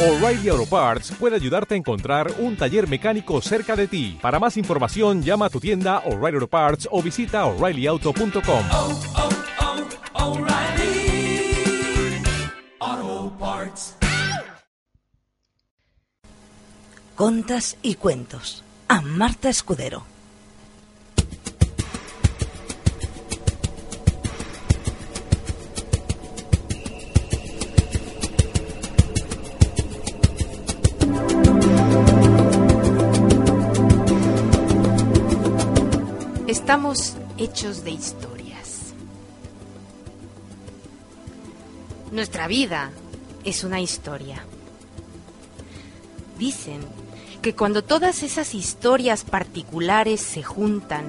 O'Reilly Auto Parts puede ayudarte a encontrar un taller mecánico cerca de ti. Para más información, llama a tu tienda O'Reilly Auto Parts o visita oreillyauto.com. oh, oh, Parts. Contas y cuentos. A Marta Escudero. Estamos hechos de historias. Nuestra vida es una historia. Dicen que cuando todas esas historias particulares se juntan,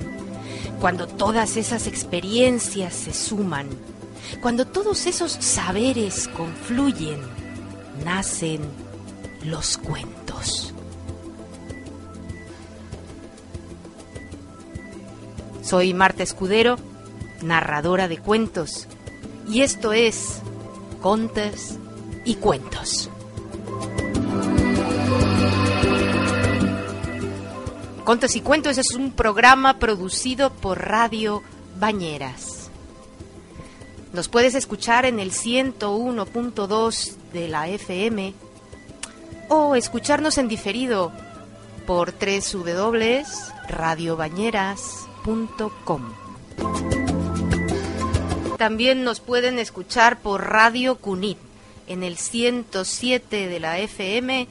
cuando todas esas experiencias se suman, cuando todos esos saberes confluyen, nacen los cuentos. Soy Marta Escudero, narradora de cuentos, y esto es Contes y Cuentos. Contos y Cuentos es un programa producido por Radio Bañeras. Nos puedes escuchar en el 101.2 de la FM o escucharnos en diferido por www.radiobañeras.com. También nos pueden escuchar por Radio Cunit en el 107 de la FM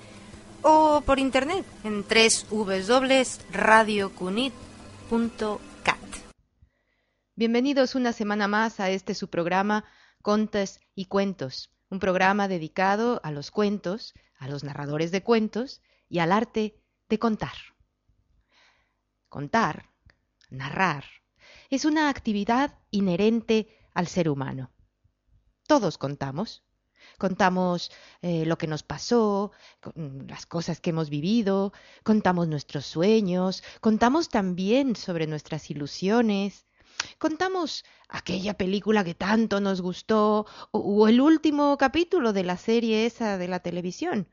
o por internet en www.radiocunit.cat. Bienvenidos una semana más a este su programa Contes y Cuentos, un programa dedicado a los cuentos, a los narradores de cuentos y al arte de contar. Contar, narrar, es una actividad inherente al ser humano. Todos contamos. Contamos eh, lo que nos pasó, las cosas que hemos vivido, contamos nuestros sueños, contamos también sobre nuestras ilusiones, contamos aquella película que tanto nos gustó o el último capítulo de la serie esa de la televisión.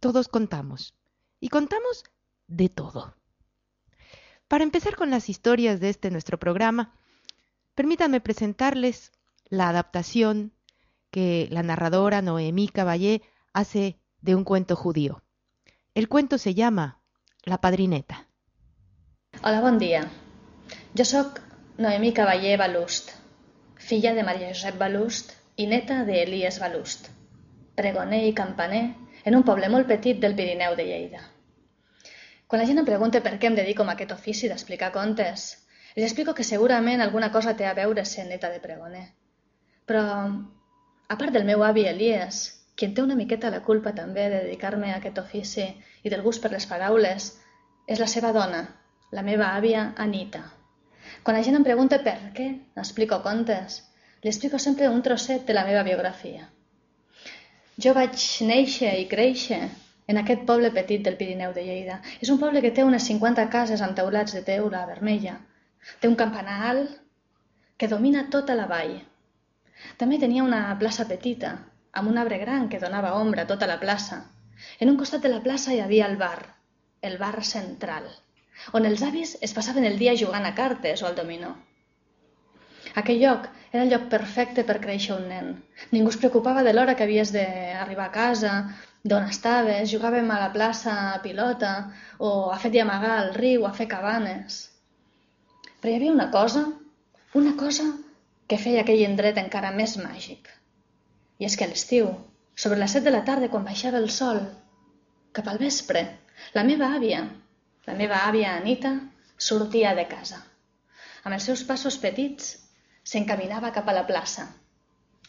Todos contamos. Y contamos de todo. Para empezar con las historias de este nuestro programa, permítanme presentarles la adaptación que la narradora Noemí Caballé hace de un cuento judío. El cuento se llama La Padrineta. Hola, bon dia. Jo sóc Noemí Cavaller Balust, filla de Maria Josep Balust i neta d'Elies Balust, pregoner i campaner en un poble molt petit del Pirineu de Lleida. Quan la gent em pregunta per què em dedico a aquest ofici d'explicar contes, els explico que segurament alguna cosa té a veure ser neta de pregoner. Però, a part del meu avi Elies, qui en té una miqueta la culpa també de dedicar-me a aquest ofici i del gust per les paraules, és la seva dona, la meva àvia Anita. Quan la gent em pregunta per què explico contes, li explico sempre un trosset de la meva biografia. Jo vaig néixer i créixer en aquest poble petit del Pirineu de Lleida. És un poble que té unes 50 cases amb teulats de teula vermella. Té un campanar alt que domina tota la vall. També tenia una plaça petita, amb un arbre gran que donava ombra a tota la plaça. En un costat de la plaça hi havia el bar, el bar central, on els avis es passaven el dia jugant a cartes o al dominó. Aquell lloc era el lloc perfecte per créixer un nen. Ningú es preocupava de l'hora que havies d'arribar a casa, d'on estaves, jugàvem a la plaça a pilota o a fet i amagar al riu, a fer cabanes. Però hi havia una cosa, una cosa que feia aquell indret encara més màgic. I és que a l'estiu, sobre les set de la tarda, quan baixava el sol, cap al vespre, la meva àvia, la meva àvia Anita, sortia de casa. Amb els seus passos petits, s'encaminava cap a la plaça.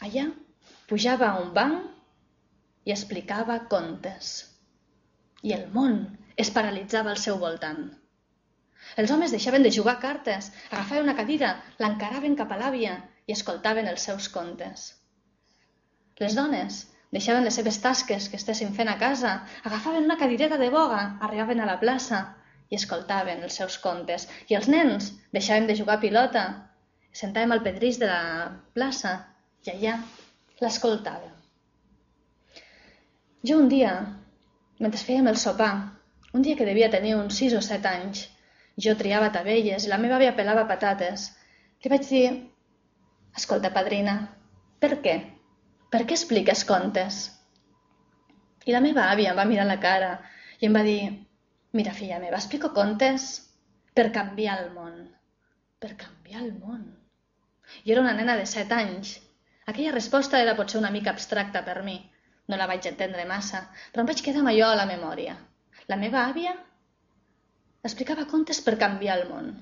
Allà pujava a un banc i explicava contes. I el món es paralitzava al seu voltant. Els homes deixaven de jugar cartes, agafaven una cadira, l'encaraven cap a l'àvia i escoltaven els seus contes. Les dones deixaven les seves tasques que estessin fent a casa, agafaven una cadireta de boga, arribaven a la plaça i escoltaven els seus contes. I els nens deixaven de jugar a pilota, sentàvem al pedrís de la plaça i allà l'escoltàvem. Jo un dia, mentre fèiem el sopar, un dia que devia tenir uns 6 o 7 anys, jo triava tabelles i la meva àvia pelava patates, li vaig dir, escolta, padrina, per què? Per què expliques contes? I la meva àvia em va mirar la cara i em va dir, mira, filla meva, explico contes per canviar el món. Per canviar el món. Jo era una nena de 7 anys. Aquella resposta era potser una mica abstracta per mi. No la vaig entendre massa, però em vaig quedar amb allò a la memòria. La meva àvia explicava contes per canviar el món.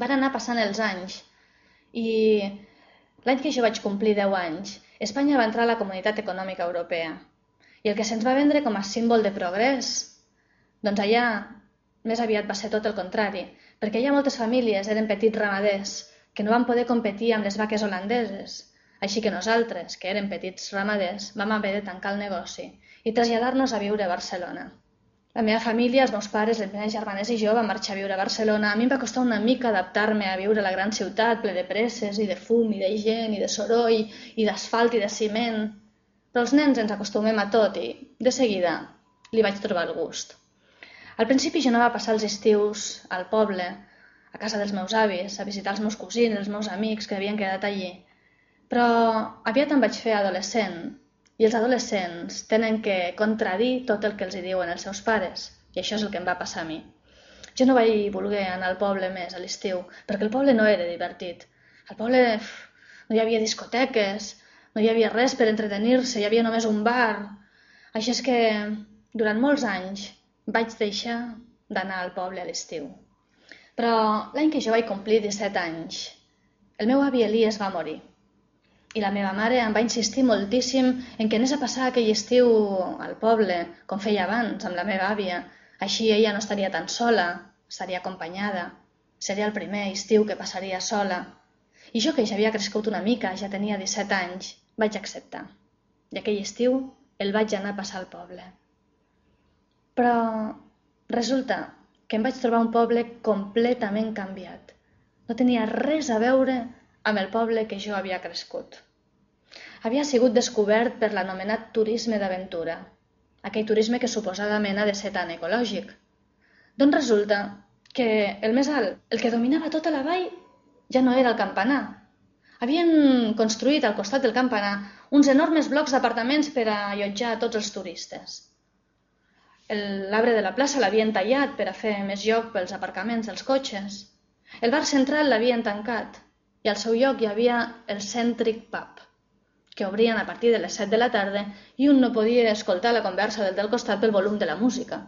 Van anar passant els anys i l'any que jo vaig complir 10 anys, Espanya va entrar a la Comunitat Econòmica Europea. I el que se'ns va vendre com a símbol de progrés, doncs allà més aviat va ser tot el contrari, perquè allà moltes famílies eren petits ramaders que no van poder competir amb les vaques holandeses. Així que nosaltres, que érem petits ramaders, vam haver de tancar el negoci i traslladar-nos a viure a Barcelona. La meva família, els meus pares, les meves germanes i jo vam marxar a viure a Barcelona. A mi em va costar una mica adaptar-me a viure a la gran ciutat, ple de presses i de fum i de gent i de soroll i d'asfalt i de ciment. Però els nens ens acostumem a tot i, de seguida, li vaig trobar el gust. Al principi jo no va passar els estius al poble, a casa dels meus avis, a visitar els meus cosins, els meus amics que havien quedat allí. Però aviat em vaig fer adolescent i els adolescents tenen que contradir tot el que els hi diuen els seus pares. I això és el que em va passar a mi. Jo no vaig voler anar al poble més a l'estiu, perquè el poble no era divertit. Al poble no hi havia discoteques, no hi havia res per entretenir-se, hi havia només un bar. Així és que durant molts anys vaig deixar d'anar al poble a l'estiu. Però l'any que jo vaig complir 17 anys, el meu avi Elies va morir. I la meva mare em va insistir moltíssim en que anés a passar aquell estiu al poble, com feia abans, amb la meva àvia. Així ella no estaria tan sola, estaria acompanyada. Seria el primer estiu que passaria sola. I jo, que ja havia crescut una mica, ja tenia 17 anys, vaig acceptar. I aquell estiu el vaig anar a passar al poble. Però resulta que em vaig trobar un poble completament canviat. No tenia res a veure amb el poble que jo havia crescut. Havia sigut descobert per l'anomenat turisme d'aventura, aquell turisme que suposadament ha de ser tan ecològic. Doncs resulta que el més alt, el que dominava tota la vall, ja no era el campanar. Havien construït al costat del campanar uns enormes blocs d'apartaments per a allotjar tots els turistes. L'arbre de la plaça l'havien tallat per a fer més lloc pels aparcaments dels cotxes. El bar central l'havien tancat i al seu lloc hi havia el Centric Pub, que obrien a partir de les 7 de la tarda i un no podia escoltar la conversa del del costat pel volum de la música.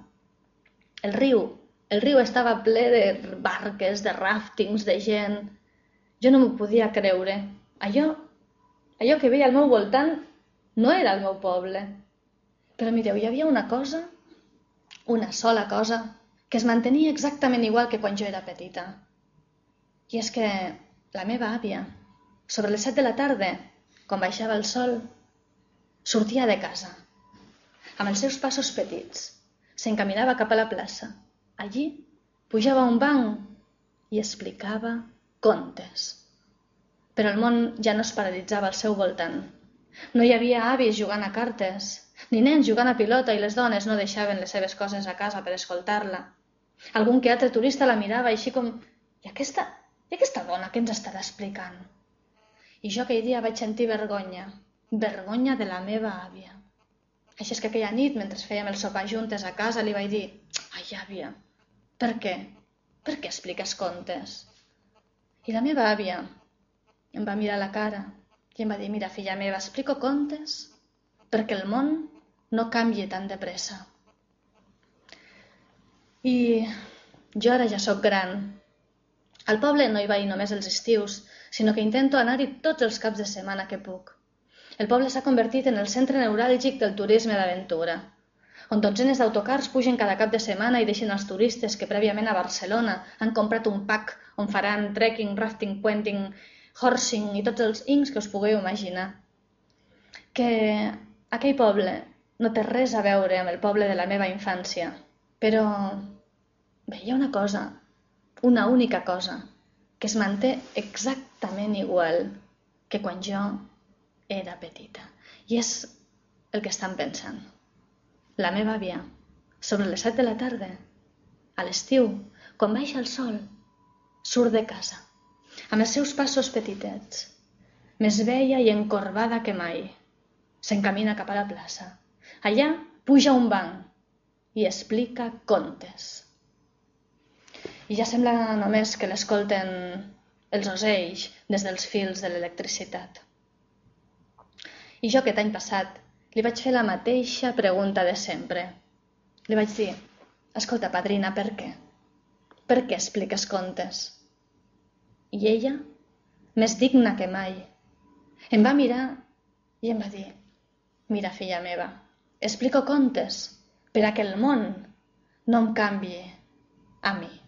El riu, el riu estava ple de barques, de ràftings, de gent... Jo no m'ho podia creure. Allò, allò que veia al meu voltant no era el meu poble. Però mireu, hi havia una cosa, una sola cosa, que es mantenia exactament igual que quan jo era petita. I és que la meva àvia, sobre les set de la tarda, quan baixava el sol, sortia de casa. Amb els seus passos petits, s'encaminava cap a la plaça. Allí pujava un banc i explicava contes. Però el món ja no es paralitzava al seu voltant. No hi havia avis jugant a cartes, ni nens jugant a pilota i les dones no deixaven les seves coses a casa per escoltar-la. Algun que altre turista la mirava així com... I aquesta, i aquesta dona què ens estarà explicant? I jo aquell dia vaig sentir vergonya, vergonya de la meva àvia. Així és que aquella nit, mentre fèiem el sopar juntes a casa, li vaig dir «Ai, àvia, per què? Per què expliques contes?» I la meva àvia em va mirar la cara i em va dir «Mira, filla meva, explico contes perquè el món no canvi tan de pressa». I jo ara ja sóc gran al poble no hi vaig només els estius, sinó que intento anar-hi tots els caps de setmana que puc. El poble s'ha convertit en el centre neuràlgic del turisme d'aventura, on dotzenes d'autocars pugen cada cap de setmana i deixen els turistes que prèviament a Barcelona han comprat un pack on faran trekking, rafting, puenting, horsing i tots els ings que us pugueu imaginar. Que aquell poble no té res a veure amb el poble de la meva infància, però veia una cosa una única cosa, que es manté exactament igual que quan jo era petita. I és el que estan pensant. la meva àvia, sobre les set de la tarda, a l'estiu, quan baixa el sol, surt de casa, amb els seus passos petitets, més vella i encorbada que mai. S'encamina cap a la plaça. Allà puja un banc i explica contes. I ja sembla només que l'escolten els ocells des dels fils de l'electricitat. I jo aquest any passat li vaig fer la mateixa pregunta de sempre. Li vaig dir, escolta, padrina, per què? Per què expliques contes? I ella, més digna que mai, em va mirar i em va dir, mira, filla meva, explico contes per a que el món no em canvi a mi.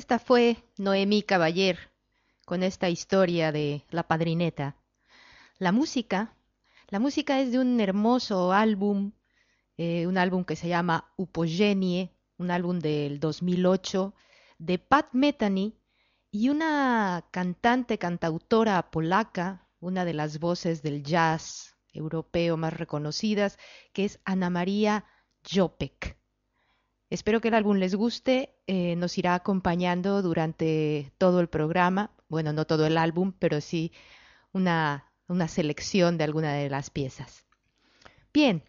Esta fue Noemí Caballer con esta historia de La Padrineta. La música, la música es de un hermoso álbum, eh, un álbum que se llama Upogenie, un álbum del 2008 de Pat Metheny y una cantante, cantautora polaca, una de las voces del jazz europeo más reconocidas, que es Ana María Jopek. Espero que el álbum les guste, eh, nos irá acompañando durante todo el programa, bueno, no todo el álbum, pero sí una, una selección de alguna de las piezas. Bien,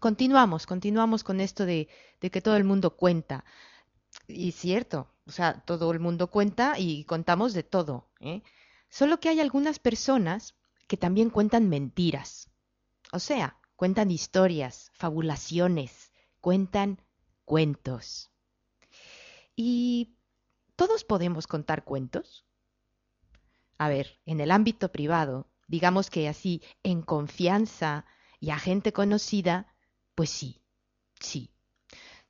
continuamos, continuamos con esto de, de que todo el mundo cuenta. Y cierto, o sea, todo el mundo cuenta y contamos de todo. ¿eh? Solo que hay algunas personas que también cuentan mentiras. O sea, cuentan historias, fabulaciones, cuentan cuentos. ¿Y todos podemos contar cuentos? A ver, en el ámbito privado, digamos que así, en confianza y a gente conocida, pues sí, sí.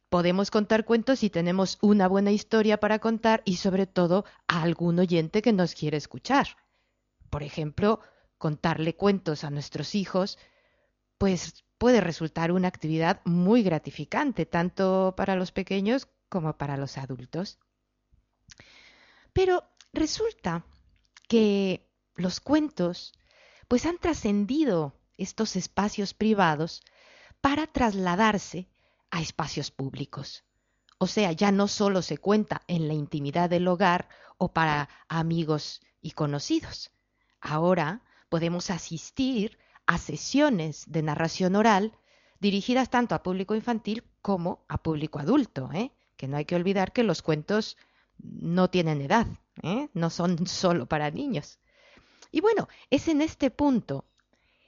Podemos contar cuentos si tenemos una buena historia para contar y sobre todo a algún oyente que nos quiere escuchar. Por ejemplo, contarle cuentos a nuestros hijos, pues puede resultar una actividad muy gratificante, tanto para los pequeños como para los adultos. Pero resulta que los cuentos pues han trascendido estos espacios privados para trasladarse a espacios públicos. O sea, ya no solo se cuenta en la intimidad del hogar o para amigos y conocidos. Ahora podemos asistir a sesiones de narración oral dirigidas tanto a público infantil como a público adulto, ¿eh? que no hay que olvidar que los cuentos no tienen edad, ¿eh? no son solo para niños. Y bueno, es en este punto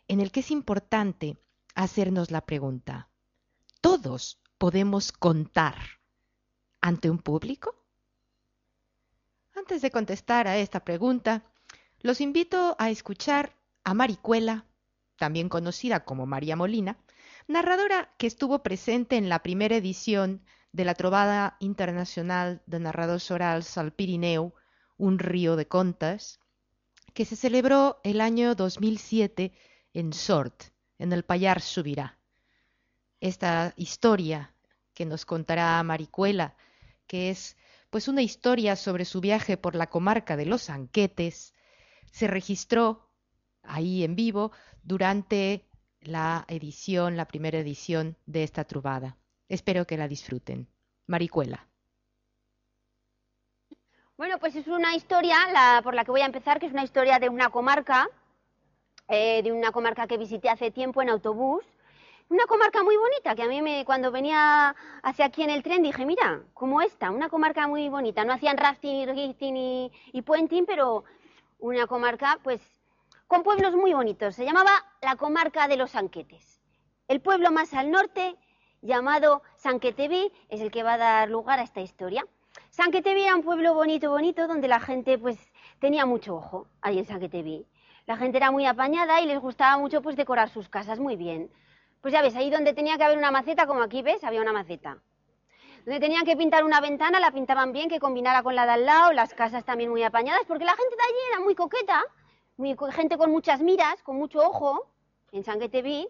en el que es importante hacernos la pregunta, ¿todos podemos contar ante un público? Antes de contestar a esta pregunta, los invito a escuchar a Maricuela también conocida como María Molina, narradora que estuvo presente en la primera edición de la Trovada Internacional de Narradores Orals al Pirineu, un río de contas, que se celebró el año 2007 en Sort, en el Payar Subirá. Esta historia que nos contará Maricuela, que es pues una historia sobre su viaje por la comarca de los Anquetes, se registró ahí en vivo durante la edición, la primera edición de esta trubada. Espero que la disfruten. Maricuela. Bueno, pues es una historia la, por la que voy a empezar, que es una historia de una comarca, eh, de una comarca que visité hace tiempo en autobús. Una comarca muy bonita, que a mí me, cuando venía hacia aquí en el tren dije, mira, como esta, una comarca muy bonita. No hacían rafting, rafting y, y puenting, pero una comarca pues con pueblos muy bonitos. Se llamaba la comarca de los Sanquetes. El pueblo más al norte, llamado Sanqueteví, es el que va a dar lugar a esta historia. Sanqueteví era un pueblo bonito, bonito, donde la gente pues tenía mucho ojo ahí en Sanqueteví. La gente era muy apañada y les gustaba mucho pues decorar sus casas muy bien. Pues ya ves, ahí donde tenía que haber una maceta, como aquí ves, había una maceta. Donde tenían que pintar una ventana, la pintaban bien, que combinara con la de al lado, las casas también muy apañadas, porque la gente de allí era muy coqueta gente con muchas miras, con mucho ojo, en Sangueteví.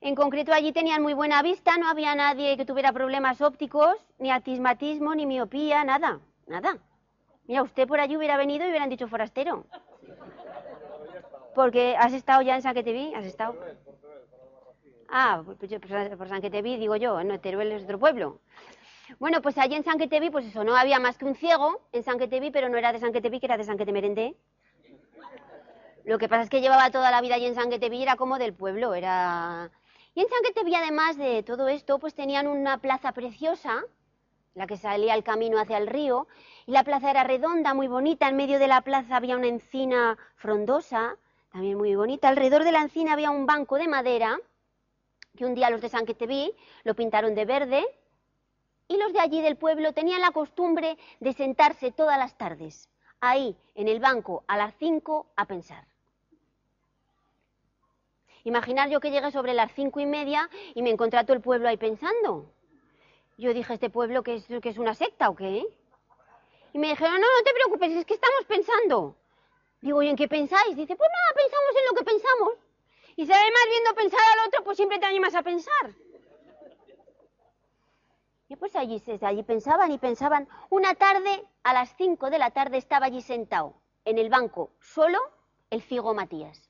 En concreto allí tenían muy buena vista, no había nadie que tuviera problemas ópticos, ni atismatismo, ni miopía, nada, nada. Mira, usted por allí hubiera venido y hubieran dicho forastero. Porque has estado ya en Sanqueteví, has estado. Ah, pues, pues por Sanqueteví digo yo, no, Teruel es otro pueblo. Bueno, pues allí en Sanqueteví, pues eso, no había más que un ciego en Sanqueteví, pero no era de Sanqueteví, que era de Sanquetemerendé. Lo que pasa es que llevaba toda la vida allí en Sangueteví, era como del pueblo, era... Y en Sangueteví, además de todo esto, pues tenían una plaza preciosa, la que salía el camino hacia el río, y la plaza era redonda, muy bonita, en medio de la plaza había una encina frondosa, también muy bonita, alrededor de la encina había un banco de madera, que un día los de Sanqueteví lo pintaron de verde, y los de allí del pueblo tenían la costumbre de sentarse todas las tardes, ahí, en el banco, a las cinco, a pensar. Imaginar yo que llegué sobre las cinco y media y me encontré todo el pueblo ahí pensando. Yo dije, ¿este pueblo que es, que es una secta o qué? Y me dijeron, no, no te preocupes, es que estamos pensando. Digo, ¿y en qué pensáis? Dice, pues nada, pensamos en lo que pensamos. Y si además viendo pensar al otro, pues siempre te animas a pensar. Y pues allí, allí pensaban y pensaban. Una tarde, a las 5 de la tarde, estaba allí sentado, en el banco, solo el ciego Matías.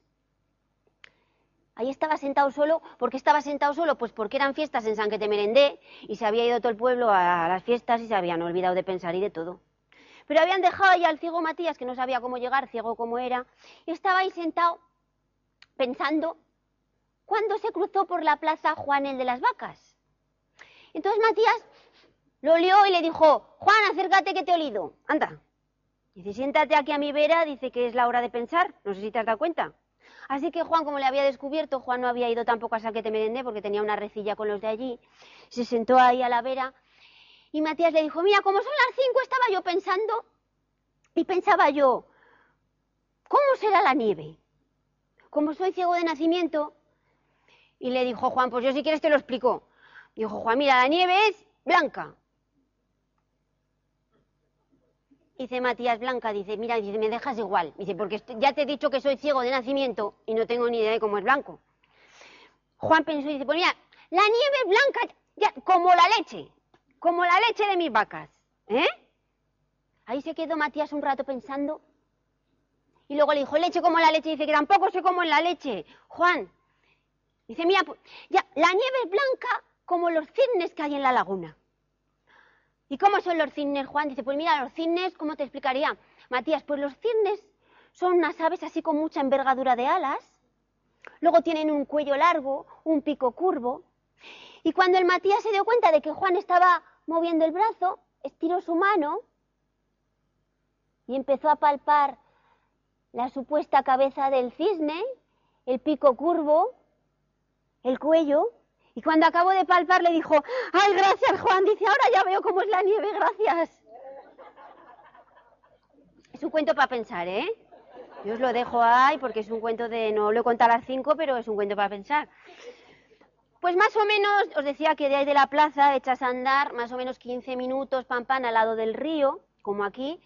Ahí estaba sentado solo. ¿Por qué estaba sentado solo? Pues porque eran fiestas en San que te merendé y se había ido todo el pueblo a las fiestas y se habían olvidado de pensar y de todo. Pero habían dejado ahí al ciego Matías, que no sabía cómo llegar, ciego como era, y estaba ahí sentado pensando cuando se cruzó por la plaza Juan el de las vacas. Entonces Matías lo olió y le dijo, Juan, acércate que te he olido. Anda. Dice, siéntate aquí a mi vera, dice que es la hora de pensar. No sé si te has dado cuenta. Así que Juan, como le había descubierto, Juan no había ido tampoco a Saquete Merendé porque tenía una recilla con los de allí. Se sentó ahí a la vera y Matías le dijo, mira, como son las cinco, estaba yo pensando y pensaba yo, ¿cómo será la nieve? Como soy ciego de nacimiento. Y le dijo Juan, pues yo si quieres te lo explico. Dijo Juan, mira, la nieve es blanca. Dice Matías Blanca, dice, mira, dice, me dejas igual. Dice, porque ya te he dicho que soy ciego de nacimiento y no tengo ni idea de cómo es blanco. Juan pensó y dice, pues mira, la nieve es blanca ya, como la leche, como la leche de mis vacas. ¿Eh? Ahí se quedó Matías un rato pensando. Y luego le dijo, leche como la leche. Dice que tampoco sé cómo es la leche. Juan, dice, mira, pues, ya, la nieve es blanca como los cisnes que hay en la laguna. ¿Y cómo son los cisnes, Juan? Dice, pues mira, los cisnes, ¿cómo te explicaría? Matías, pues los cisnes son unas aves así con mucha envergadura de alas. Luego tienen un cuello largo, un pico curvo. Y cuando el Matías se dio cuenta de que Juan estaba moviendo el brazo, estiró su mano y empezó a palpar la supuesta cabeza del cisne, el pico curvo, el cuello. Y cuando acabó de palpar le dijo, ay, gracias Juan, dice, ahora ya veo cómo es la nieve, gracias. Es un cuento para pensar, ¿eh? Yo os lo dejo ahí porque es un cuento de, no lo he contado a las cinco, pero es un cuento para pensar. Pues más o menos, os decía que de ahí de la plaza echas a andar más o menos 15 minutos, pam, pam, al lado del río, como aquí,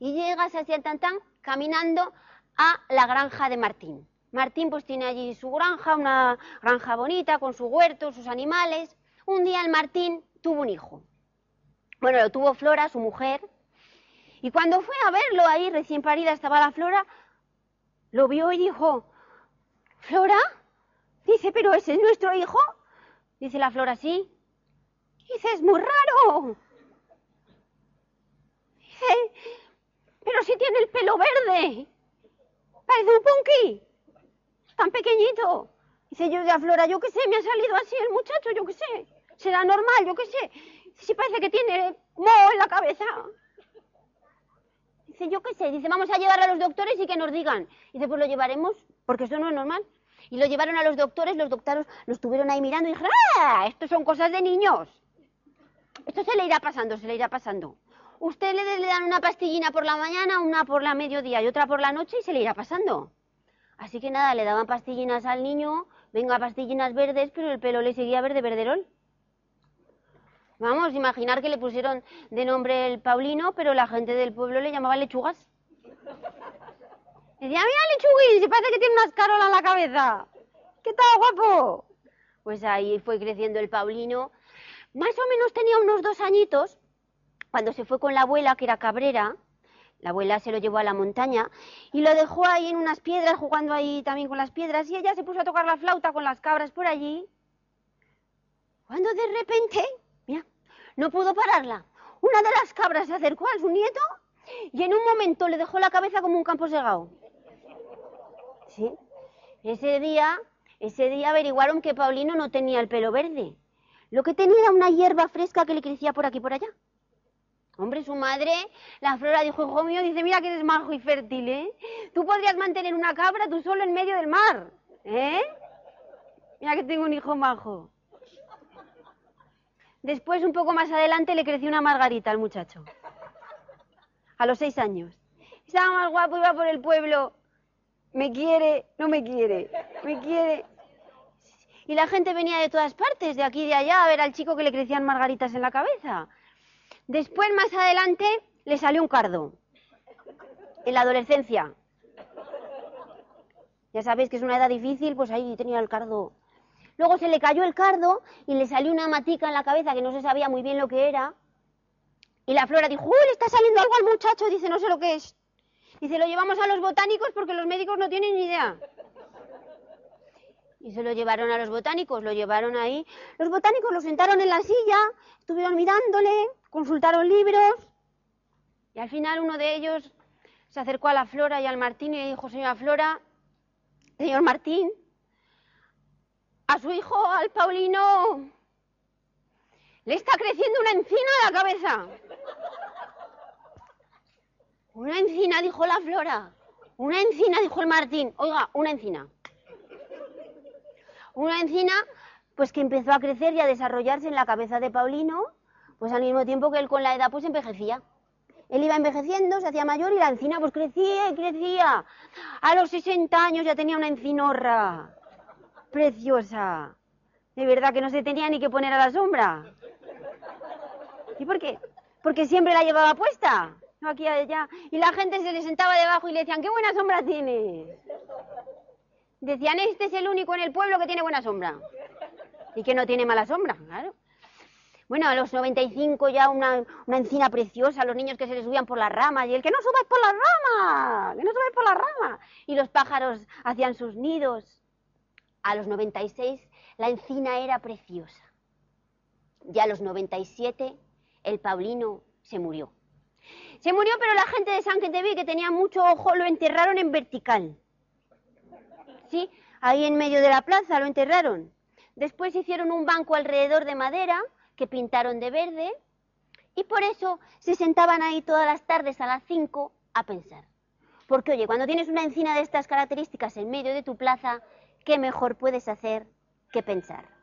y llegas hacia el tantán caminando a la granja de Martín. Martín pues tiene allí su granja, una granja bonita, con su huerto, sus animales. Un día el Martín tuvo un hijo. Bueno, lo tuvo Flora, su mujer, y cuando fue a verlo ahí, recién parida estaba la Flora, lo vio y dijo, ¿Flora? Dice, ¿pero ese es nuestro hijo? Dice la Flora, sí. Dice, es muy raro. Dice, pero si tiene el pelo verde. Parece un punky. Tan pequeñito. Dice yo de Flora, yo qué sé, me ha salido así el muchacho, yo qué sé. Será normal, yo qué sé. Si parece que tiene moho en la cabeza. Dice, yo qué sé. Dice, vamos a llevar a los doctores y que nos digan. Dice, pues lo llevaremos, porque esto no es normal. Y lo llevaron a los doctores, los doctores lo estuvieron ahí mirando y dijeron, ¡ah! Esto son cosas de niños. Esto se le irá pasando, se le irá pasando. Usted le, le dan una pastillina por la mañana, una por la mediodía y otra por la noche y se le irá pasando. Así que nada, le daban pastillinas al niño, venga, pastillinas verdes, pero el pelo le seguía verde verderol. Vamos, imaginar que le pusieron de nombre el Paulino, pero la gente del pueblo le llamaba lechugas. Decía, mira lechuguín, si parece que tiene una escarola en la cabeza. ¿Qué tal, guapo? Pues ahí fue creciendo el Paulino. Más o menos tenía unos dos añitos cuando se fue con la abuela, que era cabrera. La abuela se lo llevó a la montaña y lo dejó ahí en unas piedras, jugando ahí también con las piedras, y ella se puso a tocar la flauta con las cabras por allí. Cuando de repente, mira, no pudo pararla. Una de las cabras se acercó a su nieto y en un momento le dejó la cabeza como un campo segado. ¿Sí? Ese día, ese día averiguaron que Paulino no tenía el pelo verde. Lo que tenía era una hierba fresca que le crecía por aquí y por allá. Hombre, su madre, la flora dijo, hijo mío, dice, mira que eres majo y fértil, ¿eh? Tú podrías mantener una cabra tú solo en medio del mar, ¿eh? Mira que tengo un hijo majo. Después, un poco más adelante, le creció una margarita al muchacho. A los seis años. Estaba más guapo, iba por el pueblo. Me quiere, no me quiere, me quiere. Y la gente venía de todas partes, de aquí y de allá, a ver al chico que le crecían margaritas en la cabeza. Después, más adelante, le salió un cardo. En la adolescencia. Ya sabéis que es una edad difícil, pues ahí tenía el cardo. Luego se le cayó el cardo y le salió una matica en la cabeza que no se sabía muy bien lo que era. Y la flora dijo, uy, le está saliendo algo al muchacho. Dice, no sé lo que es. Dice, lo llevamos a los botánicos porque los médicos no tienen ni idea. Y se lo llevaron a los botánicos, lo llevaron ahí. Los botánicos lo sentaron en la silla, estuvieron mirándole, consultaron libros. Y al final uno de ellos se acercó a la Flora y al Martín y le dijo, señora Flora, señor Martín, a su hijo, al Paulino, le está creciendo una encina a la cabeza. Una encina, dijo la Flora. Una encina, dijo el Martín. Oiga, una encina. Una encina, pues que empezó a crecer y a desarrollarse en la cabeza de Paulino, pues al mismo tiempo que él con la edad pues envejecía. Él iba envejeciendo, se hacía mayor y la encina pues crecía y crecía. A los 60 años ya tenía una encinorra. Preciosa. De verdad que no se tenía ni que poner a la sombra. ¿Y por qué? Porque siempre la llevaba puesta. No aquí allá. Y la gente se le sentaba debajo y le decían, qué buena sombra tienes. Decían, este es el único en el pueblo que tiene buena sombra. Y que no tiene mala sombra, claro. Bueno, a los 95 ya una, encina preciosa, los niños que se les subían por las ramas, y el que no subáis por las ramas, que no subáis por las ramas. Y los pájaros hacían sus nidos. A los 96 la encina era preciosa. Ya a los 97 el Paulino se murió. Se murió, pero la gente de San Quenteví, que tenía mucho ojo, lo enterraron en vertical. ¿Sí? Ahí en medio de la plaza lo enterraron. Después hicieron un banco alrededor de madera que pintaron de verde y por eso se sentaban ahí todas las tardes a las 5 a pensar. Porque oye, cuando tienes una encina de estas características en medio de tu plaza, ¿qué mejor puedes hacer que pensar?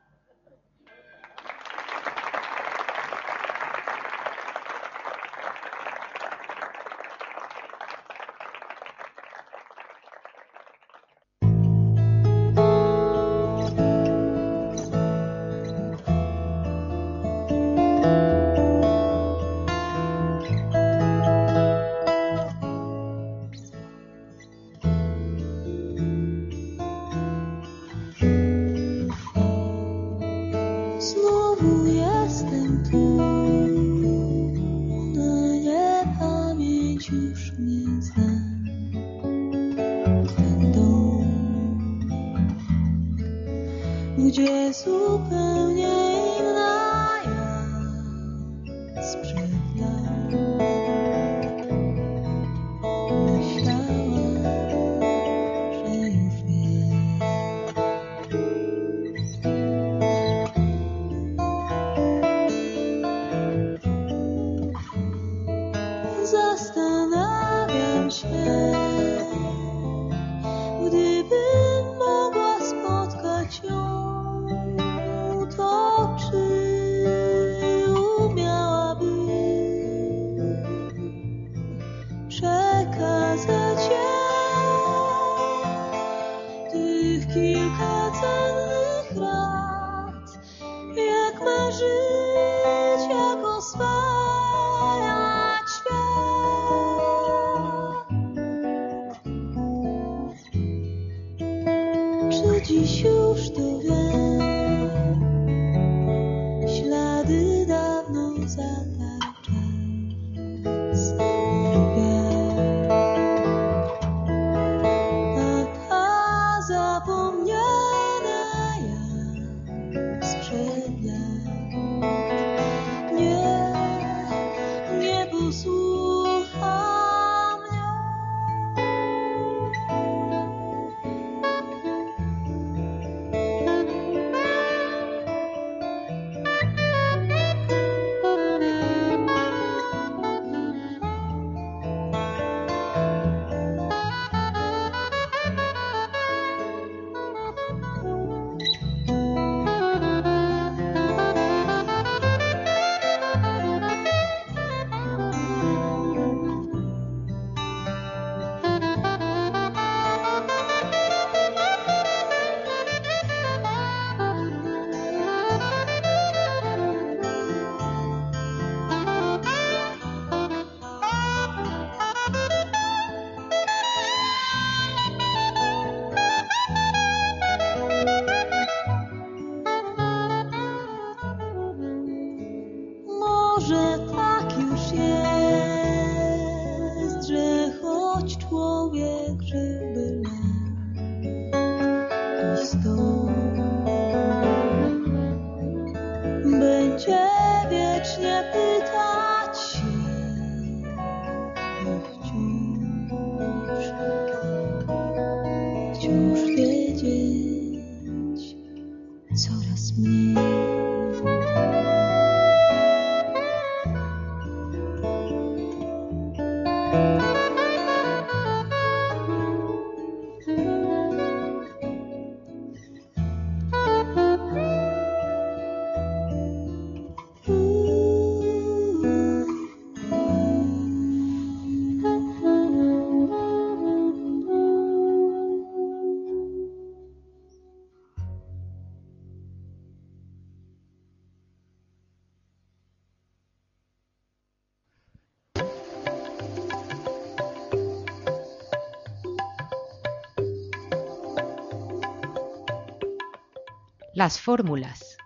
Las fórmulas.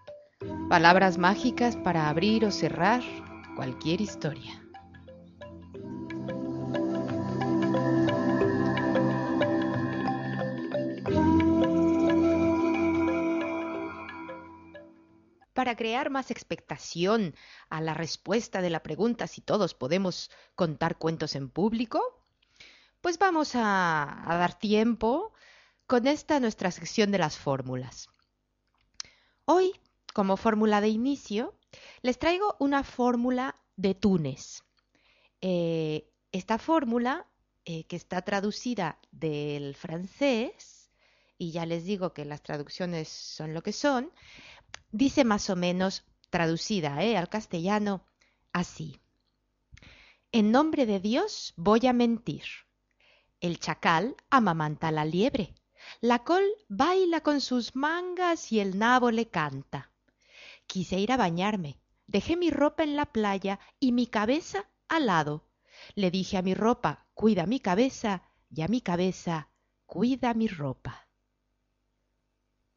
Palabras mágicas para abrir o cerrar cualquier historia. Para crear más expectación a la respuesta de la pregunta si todos podemos contar cuentos en público, pues vamos a, a dar tiempo con esta nuestra sección de las fórmulas. Hoy, como fórmula de inicio, les traigo una fórmula de Túnez. Eh, esta fórmula, eh, que está traducida del francés, y ya les digo que las traducciones son lo que son, dice más o menos, traducida eh, al castellano, así. En nombre de Dios voy a mentir. El chacal amamanta la liebre. La col baila con sus mangas y el nabo le canta. Quise ir a bañarme. Dejé mi ropa en la playa y mi cabeza al lado. Le dije a mi ropa, cuida mi cabeza, y a mi cabeza, cuida mi ropa.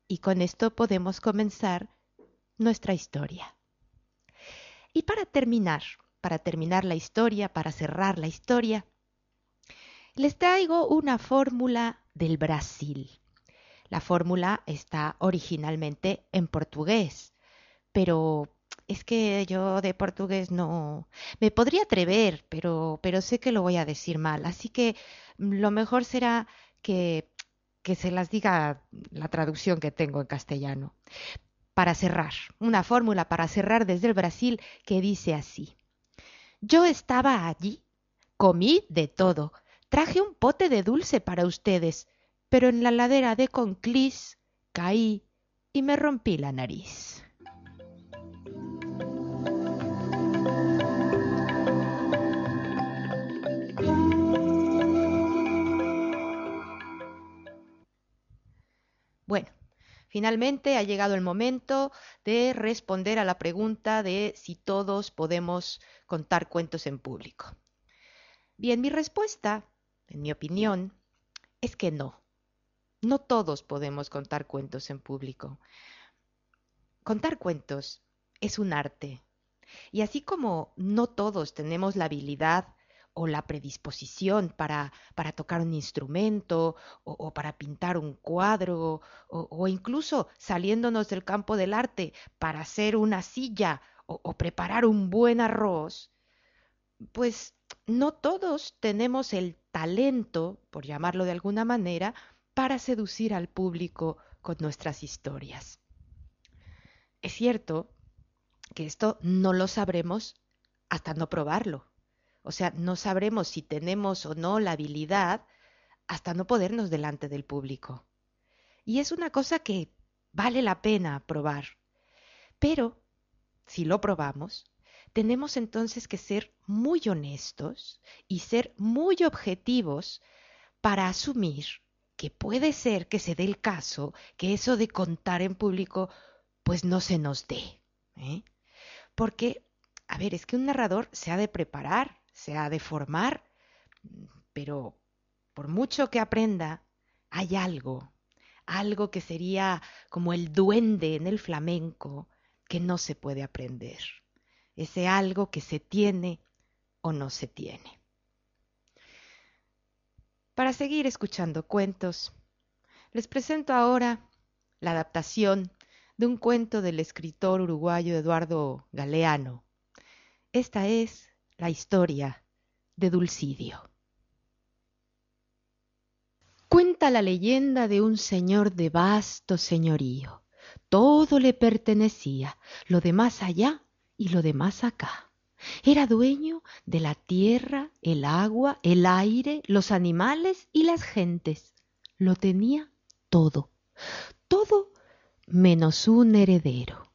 Y con esto podemos comenzar nuestra historia. Y para terminar, para terminar la historia, para cerrar la historia, les traigo una fórmula del Brasil. La fórmula está originalmente en portugués, pero es que yo de portugués no me podría atrever, pero pero sé que lo voy a decir mal, así que lo mejor será que que se las diga la traducción que tengo en castellano. Para cerrar, una fórmula para cerrar desde el Brasil que dice así. Yo estaba allí, comí de todo, traje un pote de dulce para ustedes, pero en la ladera de Conclis caí y me rompí la nariz. Bueno, finalmente ha llegado el momento de responder a la pregunta de si todos podemos contar cuentos en público. Bien, mi respuesta, en mi opinión, es que no. No todos podemos contar cuentos en público. Contar cuentos es un arte. Y así como no todos tenemos la habilidad o la predisposición para, para tocar un instrumento o, para pintar un cuadro o, o, incluso saliéndonos del campo del arte para hacer una silla o, o preparar un buen arroz, pues no todos tenemos el talento, por llamarlo de alguna manera, para seducir al público con nuestras historias. Es cierto que esto no lo sabremos hasta no probarlo. O sea, no sabremos si tenemos o no la habilidad hasta no podernos delante del público. Y es una cosa que vale la pena probar. Pero, si lo probamos, tenemos entonces que ser muy honestos y ser muy objetivos para asumir que puede ser que se dé el caso que eso de contar en público pues no se nos dé. ¿eh? Porque, a ver, es que un narrador se ha de preparar, se ha de formar, pero por mucho que aprenda, hay algo, algo que sería como el duende en el flamenco que no se puede aprender. Ese algo que se tiene o no se tiene. Para seguir escuchando cuentos, les presento ahora la adaptación de un cuento del escritor uruguayo Eduardo Galeano. Esta es la historia de Dulcidio. Cuenta la leyenda de un señor de vasto señorío. Todo le pertenecía, lo de más allá y lo de más acá. Era dueño de la tierra, el agua, el aire, los animales y las gentes. Lo tenía todo, todo menos un heredero.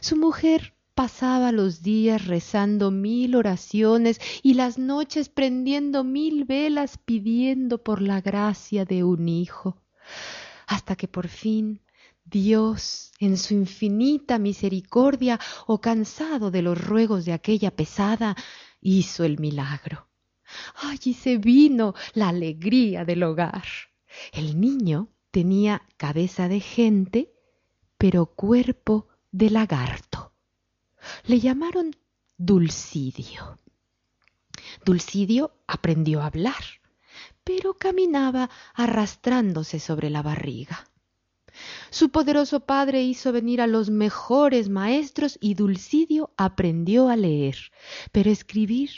Su mujer pasaba los días rezando mil oraciones y las noches prendiendo mil velas pidiendo por la gracia de un hijo, hasta que por fin Dios, en su infinita misericordia o cansado de los ruegos de aquella pesada, hizo el milagro. Allí se vino la alegría del hogar. El niño tenía cabeza de gente, pero cuerpo de lagarto. Le llamaron Dulcidio. Dulcidio aprendió a hablar, pero caminaba arrastrándose sobre la barriga. Su poderoso padre hizo venir a los mejores maestros y Dulcidio aprendió a leer, pero escribir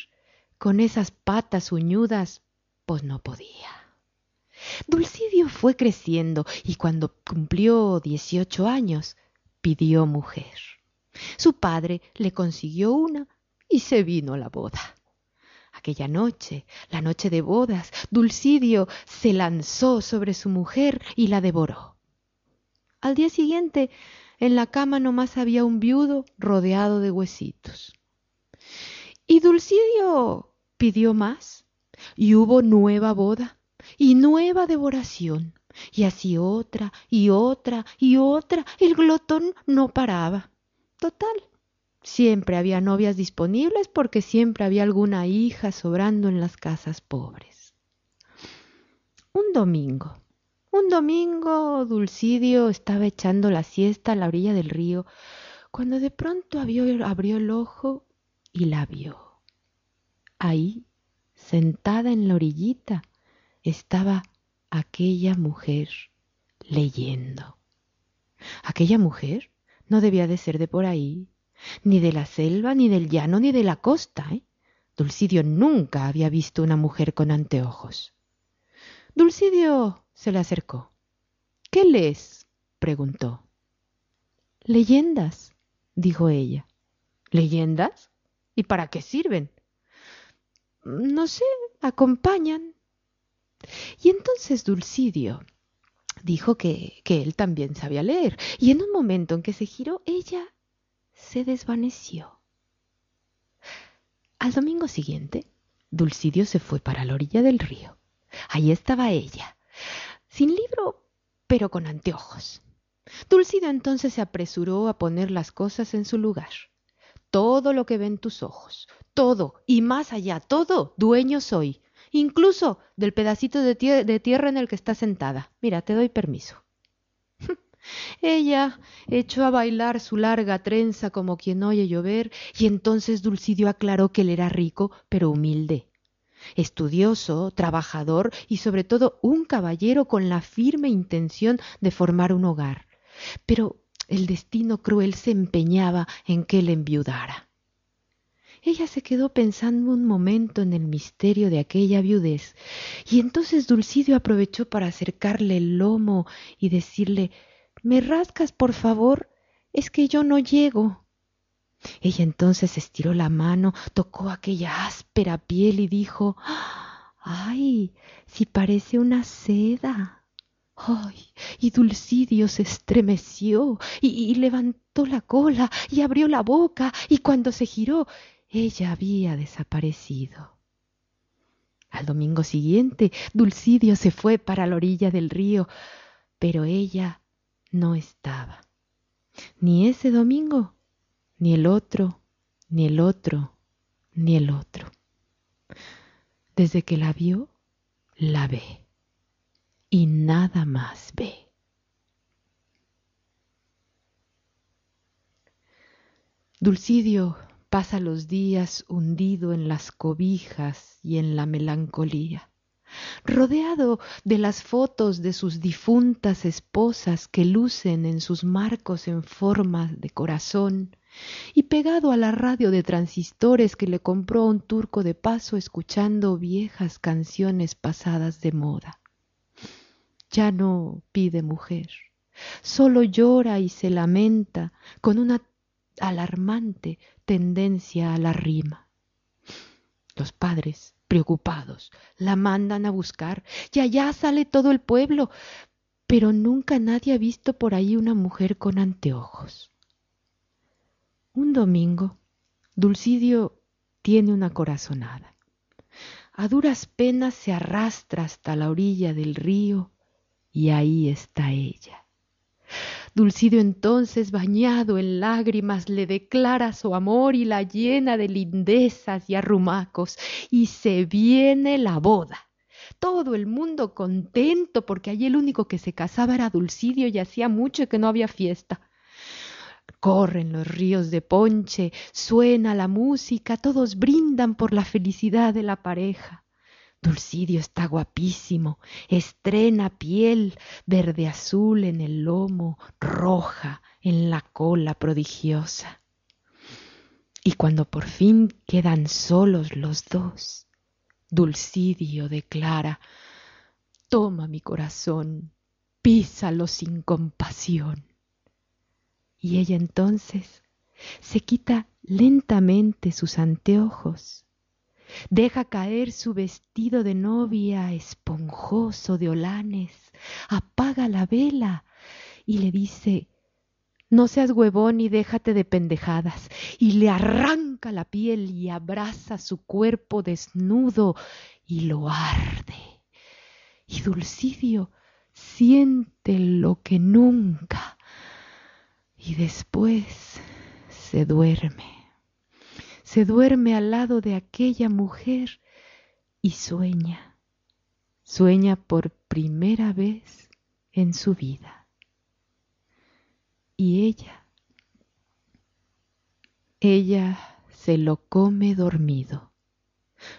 con esas patas uñudas, pues no podía. Dulcidio fue creciendo y cuando cumplió dieciocho años pidió mujer. Su padre le consiguió una y se vino la boda. Aquella noche, la noche de bodas, Dulcidio se lanzó sobre su mujer y la devoró. Al día siguiente, en la cama nomás había un viudo rodeado de huesitos. Y Dulcidio pidió más, y hubo nueva boda, y nueva devoración, y así otra, y otra, y otra. El glotón no paraba. Total, siempre había novias disponibles porque siempre había alguna hija sobrando en las casas pobres. Un domingo, un domingo Dulcidio estaba echando la siesta a la orilla del río cuando de pronto abrió, el ojo y la vio. Ahí, sentada en la orillita, estaba aquella mujer leyendo. Aquella mujer no debía de ser de por ahí, ni de la selva, ni del llano, ni de la costa. ¿eh? Dulcidio nunca había visto una mujer con anteojos. Dulcidio se le acercó. ¿Qué lees? preguntó. Leyendas, dijo ella. ¿Leyendas? ¿Y para qué sirven? No sé, acompañan. Y entonces Dulcidio dijo que, que él también sabía leer, y en un momento en que se giró, ella se desvaneció. Al domingo siguiente, Dulcidio se fue para la orilla del río. Allí estaba ella, sin libro, pero con anteojos. Dulcidio entonces se apresuró a poner las cosas en su lugar. Todo lo que ven tus ojos, todo y más allá, todo, dueño soy, incluso del pedacito de tierra en el que está sentada. Mira, te doy permiso. Ella echó a bailar su larga trenza como quien oye llover, y entonces Dulcidio aclaró que él era rico, pero humilde, estudioso, trabajador y sobre todo un caballero con la firme intención de formar un hogar. Pero el destino cruel se empeñaba en que él enviudara. Ella se quedó pensando un momento en el misterio de aquella viudez, y entonces Dulcidio aprovechó para acercarle el lomo y decirle ¿Me rascas, por favor? Es que yo no llego. Ella entonces estiró la mano, tocó aquella áspera piel y dijo Ay, si parece una seda. Ay, y Dulcidio se estremeció y, levantó la cola y abrió la boca y cuando se giró, ella había desaparecido. Al domingo siguiente, Dulcidio se fue para la orilla del río, pero ella no estaba. Ni ese domingo, ni el otro, ni el otro, ni el otro. Desde que la vio, la ve y nada más ve. Dulcidio pasa los días hundido en las cobijas y en la melancolía, rodeado de las fotos de sus difuntas esposas que lucen en sus marcos en forma de corazón, y pegado a la radio de transistores que le compró un turco de paso escuchando viejas canciones pasadas de moda. Ya no pide mujer, solo llora y se lamenta con una alarmante tendencia a la rima. Los padres, preocupados, la mandan a buscar y allá sale todo el pueblo, pero nunca nadie ha visto por ahí una mujer con anteojos. Un domingo, Dulcidio tiene una corazonada. A duras penas se arrastra hasta la orilla del río y ahí está ella. Dulcidio entonces, bañado en lágrimas, le declara su amor y la llena de lindezas y arrumacos, y se viene la boda. Todo el mundo contento porque allí el único que se casaba era Dulcidio y hacía mucho que no había fiesta. Corren los ríos de ponche, suena la música, todos brindan por la felicidad de la pareja. Dulcidio está guapísimo, estrena piel verde azul en el lomo, roja en la cola prodigiosa. Y cuando por fin quedan solos los dos, Dulcidio declara, toma mi corazón, písalo sin compasión. Y ella entonces se quita lentamente sus anteojos, deja caer su vestido de novia esponjoso de olanes, apaga la vela y le dice, no seas huevón y déjate de pendejadas, y le arranca la piel y abraza su cuerpo desnudo y lo arde. Y Dulcidio siente lo que nunca y después se duerme. Se duerme al lado de aquella mujer y sueña. Sueña por primera vez en su vida. Y ella, ella se lo come dormido.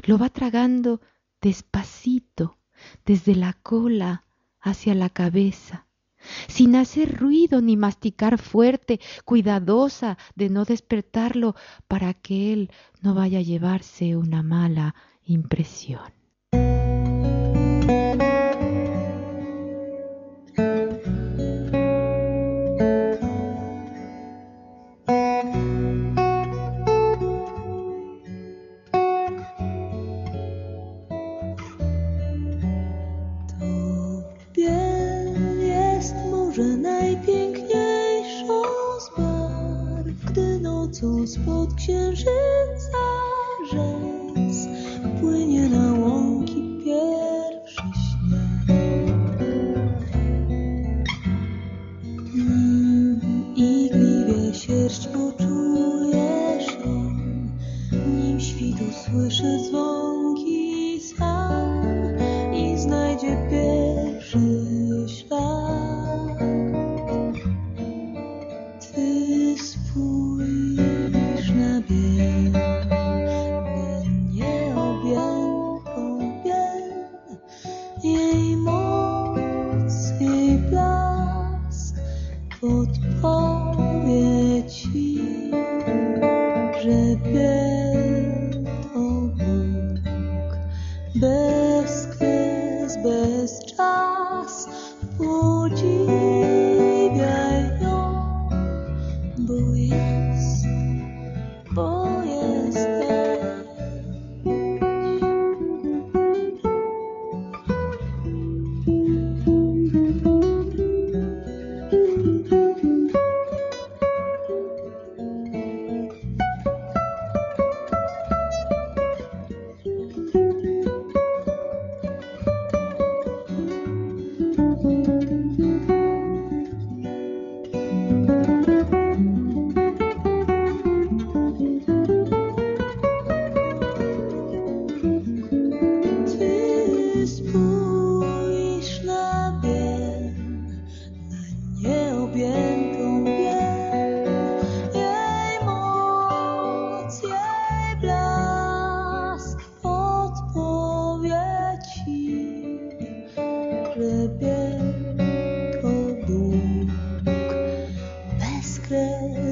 Lo va tragando despacito, desde la cola hacia la cabeza sin hacer ruido ni masticar fuerte, cuidadosa de no despertarlo para que él no vaya a llevarse una mala impresión.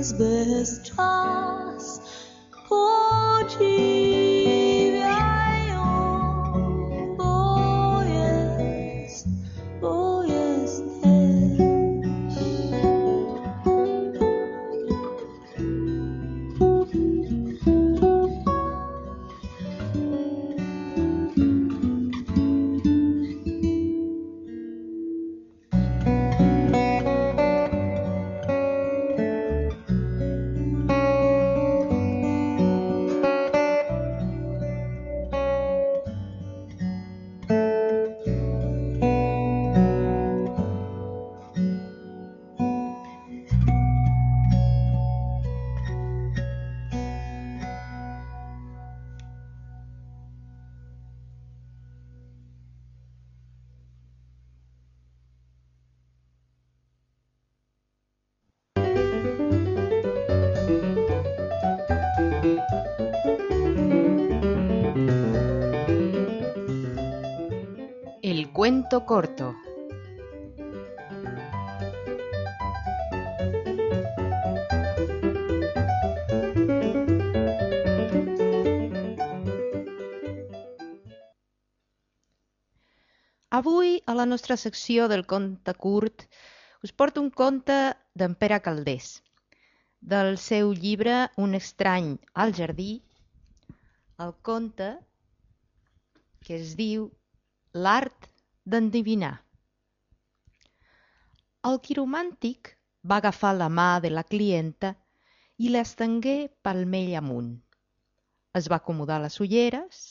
więc bez czas podziw. Cuento corto. Avui, a la nostra secció del conte curt, us porto un conte d'en Pere Calders. Del seu llibre Un estrany al jardí, el conte que es diu L'art d'endevinar. El quiromàntic va agafar la mà de la clienta i l'estengué palmell amunt. Es va acomodar les ulleres,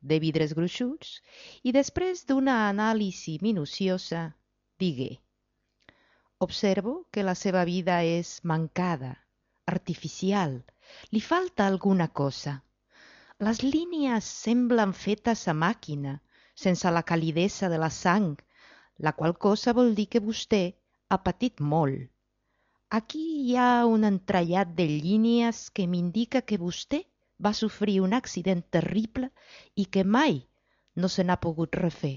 de vidres gruixuts, i després d'una anàlisi minuciosa, digué Observo que la seva vida és mancada, artificial, li falta alguna cosa. Les línies semblen fetes a màquina, sense la calidesa de la sang, la qual cosa vol dir que vostè ha patit molt. Aquí hi ha un entrellat de línies que m'indica que vostè va sofrir un accident terrible i que mai no se n'ha pogut refer.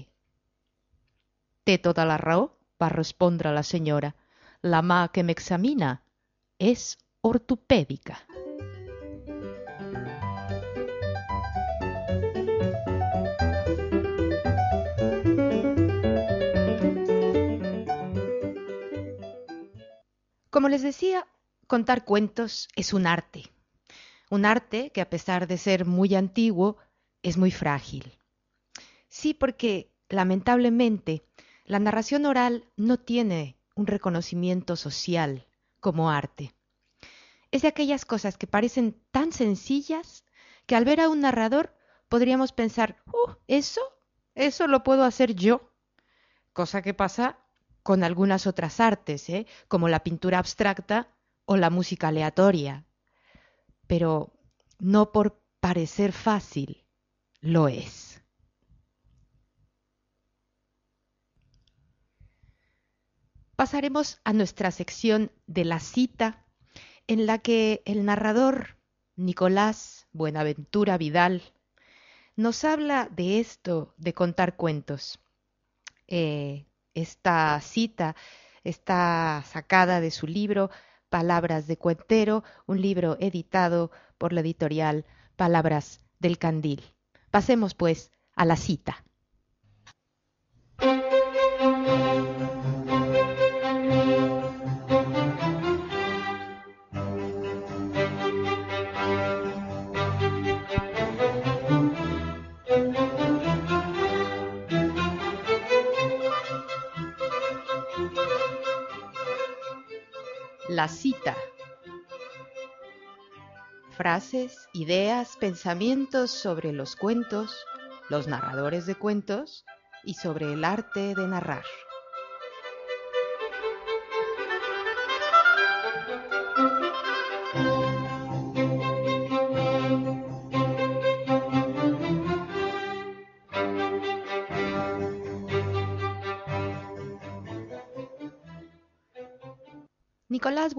Té tota la raó, va respondre la senyora. La mà que m'examina és ortopèdica. Como les decía, contar cuentos es un arte. Un arte que a pesar de ser muy antiguo, es muy frágil. Sí, porque lamentablemente la narración oral no tiene un reconocimiento social como arte. Es de aquellas cosas que parecen tan sencillas que al ver a un narrador podríamos pensar, uh, eso, eso lo puedo hacer yo. Cosa que pasa con algunas otras artes, ¿eh? como la pintura abstracta o la música aleatoria. Pero no por parecer fácil, lo es. Pasaremos a nuestra sección de la cita, en la que el narrador Nicolás Buenaventura Vidal nos habla de esto de contar cuentos. Eh, esta cita está sacada de su libro Palabras de Cuentero, un libro editado por la editorial Palabras del Candil. Pasemos pues a la cita. La cita. Frases, ideas, pensamientos sobre los cuentos, los narradores de cuentos y sobre el arte de narrar.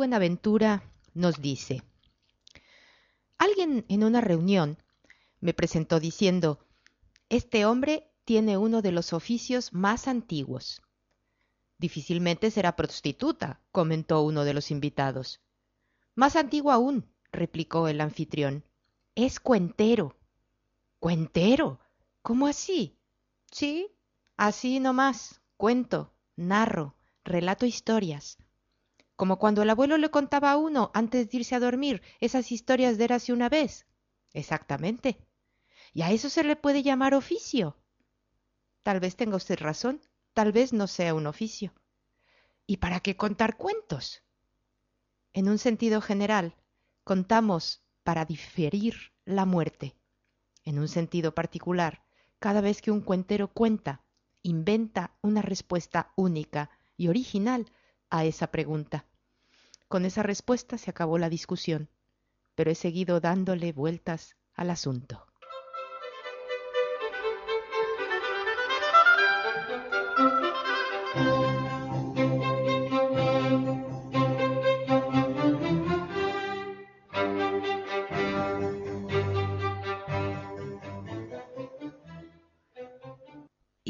Buenaventura nos dice, alguien en una reunión me presentó diciendo, este hombre tiene uno de los oficios más antiguos. Difícilmente será prostituta, comentó uno de los invitados. Más antiguo aún, replicó el anfitrión. Es cuentero. ¿Cuentero? ¿Cómo así? Sí, así nomás. Cuento, narro, relato historias como cuando el abuelo le contaba a uno antes de irse a dormir esas historias de érase una vez. Exactamente. ¿Y a eso se le puede llamar oficio? Tal vez tenga usted razón, tal vez no sea un oficio. ¿Y para qué contar cuentos? En un sentido general, contamos para diferir la muerte. En un sentido particular, cada vez que un cuentero cuenta, inventa una respuesta única y original a esa pregunta. Con esa respuesta se acabó la discusión, pero he seguido dándole vueltas al asunto.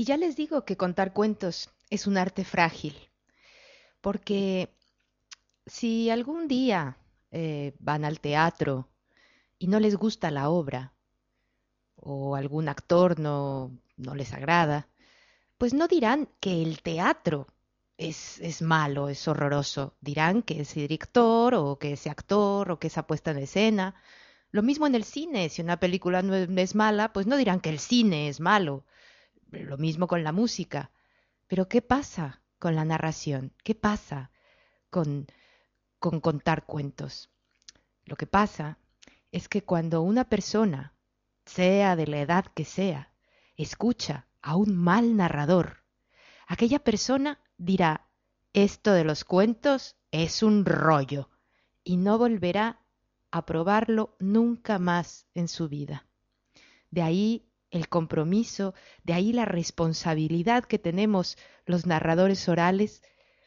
ya les digo que contar cuentos es un arte frágil, porque si algún día eh, van al teatro y no les gusta la obra, o algún actor no, no les agrada, pues no dirán que el teatro es, es malo, es horroroso. Dirán que ese director o que ese actor o que esa puesta en escena. Lo mismo en el cine, si una película no es, mala, pues no dirán que el cine es malo. Lo mismo con la música. Pero ¿qué pasa con la narración? ¿Qué pasa con, con contar cuentos? Lo que pasa es que cuando una persona, sea de la edad que sea, escucha a un mal narrador, aquella persona dirá, esto de los cuentos es un rollo, y no volverá a probarlo nunca más en su vida. De ahí el compromiso, de ahí la responsabilidad que tenemos los narradores orales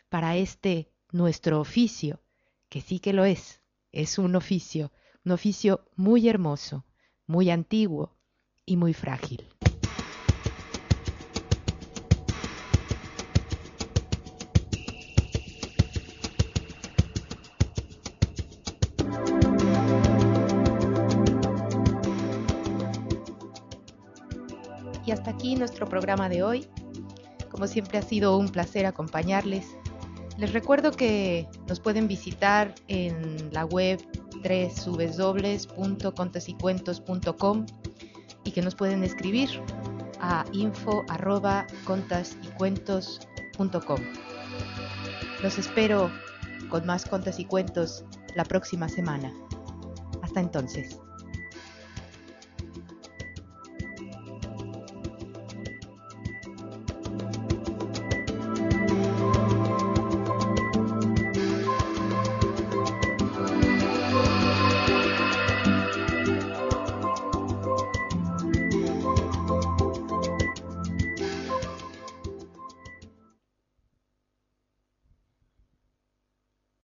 para este nuestro oficio, que sí que lo es, es un oficio, un oficio muy hermoso, muy antiguo y muy frágil. Y hasta aquí nuestro programa de hoy. Como siempre ha sido un placer acompañarles. Les recuerdo que nos pueden visitar en la web www.contasycuentos.com y que nos pueden escribir a info@contasycuentos.com. Los espero con más contas y cuentos la próxima semana. Hasta entonces.